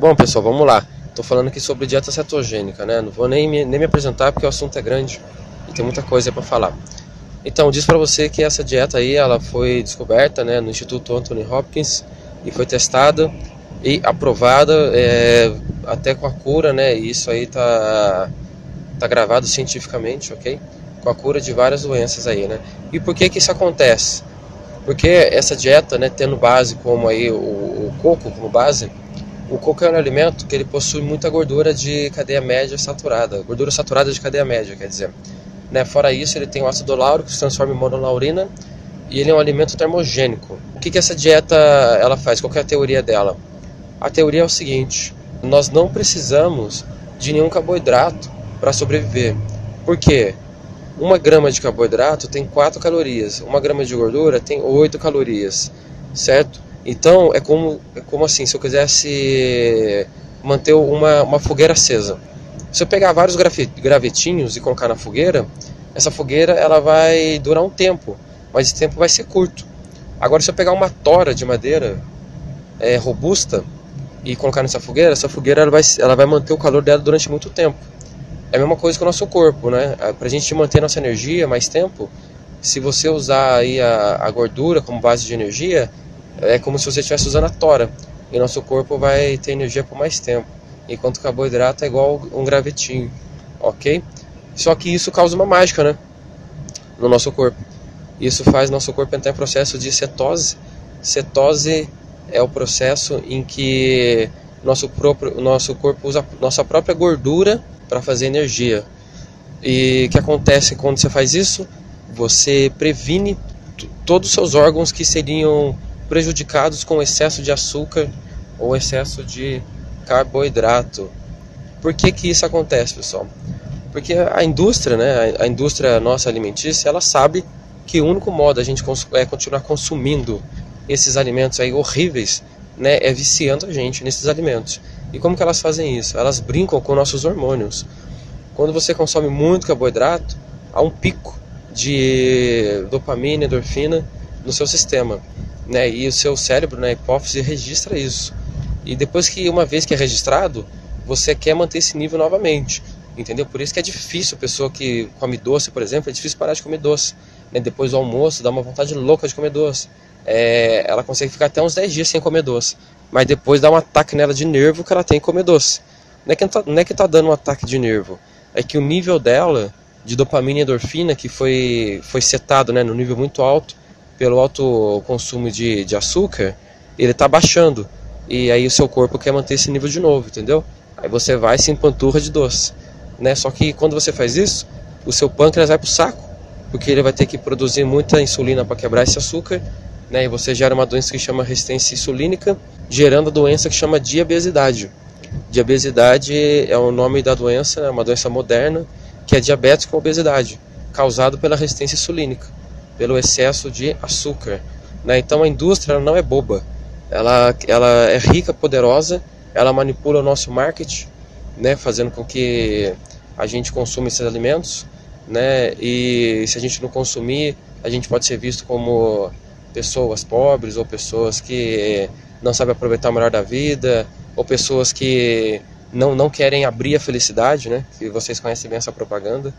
Bom, pessoal, vamos lá. Estou falando aqui sobre dieta cetogênica, né? Não vou nem me, nem me apresentar porque o assunto é grande e tem muita coisa para falar. Então, diz para você que essa dieta aí, ela foi descoberta, né, no Instituto Anthony Hopkins e foi testada e aprovada é, até com a cura, né? E isso aí tá tá gravado cientificamente, ok? Com a cura de várias doenças aí, né? E por que que isso acontece? Porque essa dieta, né, tendo base como aí o, o coco como base, o coco é um alimento que ele possui muita gordura de cadeia média saturada, gordura saturada de cadeia média, quer dizer. Né? Fora isso, ele tem o ácido láurico que se transforma em monolaurina e ele é um alimento termogênico. O que, que essa dieta ela faz? Qual é a teoria dela? A teoria é o seguinte: nós não precisamos de nenhum carboidrato para sobreviver. Por quê? Uma grama de carboidrato tem 4 calorias, uma grama de gordura tem 8 calorias, certo? Então é como, é como assim, se eu quisesse manter uma, uma fogueira acesa. Se eu pegar vários gravetinhos e colocar na fogueira, essa fogueira ela vai durar um tempo, mas esse tempo vai ser curto. Agora se eu pegar uma tora de madeira é, robusta e colocar nessa fogueira, essa fogueira ela vai, ela vai manter o calor dela durante muito tempo. É a mesma coisa com o nosso corpo, né? Para a gente manter nossa energia mais tempo, se você usar aí a, a gordura como base de energia, é como se você estivesse usando a tora e nosso corpo vai ter energia por mais tempo, enquanto o carboidrato é igual um gravetinho, ok? Só que isso causa uma mágica, né? No nosso corpo. Isso faz nosso corpo entrar em processo de cetose. Cetose é o processo em que nosso, próprio, nosso corpo usa nossa própria gordura para fazer energia. E o que acontece quando você faz isso? Você previne todos os seus órgãos que seriam prejudicados com excesso de açúcar ou excesso de carboidrato. Por que, que isso acontece, pessoal? Porque a indústria, né, a indústria nossa alimentícia, ela sabe que o único modo a gente é continuar consumindo esses alimentos aí horríveis, né, é viciando a gente nesses alimentos. E como que elas fazem isso? Elas brincam com nossos hormônios. Quando você consome muito carboidrato, há um pico de dopamina, endorfina no seu sistema né? E o seu cérebro, né, hipófise, registra isso. E depois que uma vez que é registrado, você quer manter esse nível novamente, entendeu? Por isso que é difícil a pessoa que come doce, por exemplo, é difícil parar de comer doce. Né? Depois do almoço, dá uma vontade louca de comer doce. É, ela consegue ficar até uns 10 dias sem comer doce, mas depois dá um ataque nela de nervo que ela tem que comer doce. Não é que tá, não é que tá dando um ataque de nervo, é que o nível dela de dopamina e endorfina que foi foi setado, né, no nível muito alto, pelo alto consumo de, de açúcar, ele está baixando. E aí o seu corpo quer manter esse nível de novo, entendeu? Aí você vai se empanturra de doce. Né? Só que quando você faz isso, o seu pâncreas vai para o saco, porque ele vai ter que produzir muita insulina para quebrar esse açúcar, né? e você gera uma doença que chama resistência insulínica, gerando a doença que chama diabesidade. Diabesidade é o nome da doença, é uma doença moderna, que é diabetes com obesidade, causado pela resistência insulínica pelo excesso de açúcar. Né? Então a indústria não é boba, ela, ela é rica, poderosa, ela manipula o nosso marketing, né? fazendo com que a gente consuma esses alimentos, né? e se a gente não consumir, a gente pode ser visto como pessoas pobres ou pessoas que não sabem aproveitar o melhor da vida, ou pessoas que não, não querem abrir a felicidade, né? Que vocês conhecem bem essa propaganda.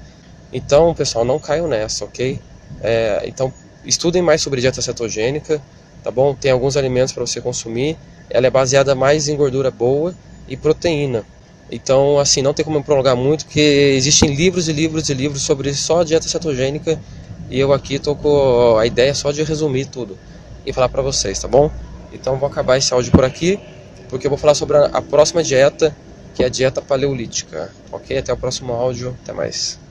Então, pessoal, não caiam nessa, ok? É, então, estudem mais sobre dieta cetogênica, tá bom? Tem alguns alimentos para você consumir. Ela é baseada mais em gordura boa e proteína. Então, assim, não tem como prolongar muito, porque existem livros e livros e livros sobre só dieta cetogênica e eu aqui tô com a ideia só de resumir tudo e falar para vocês, tá bom? Então, vou acabar esse áudio por aqui, porque eu vou falar sobre a próxima dieta, que é a dieta paleolítica. Ok? Até o próximo áudio. Até mais.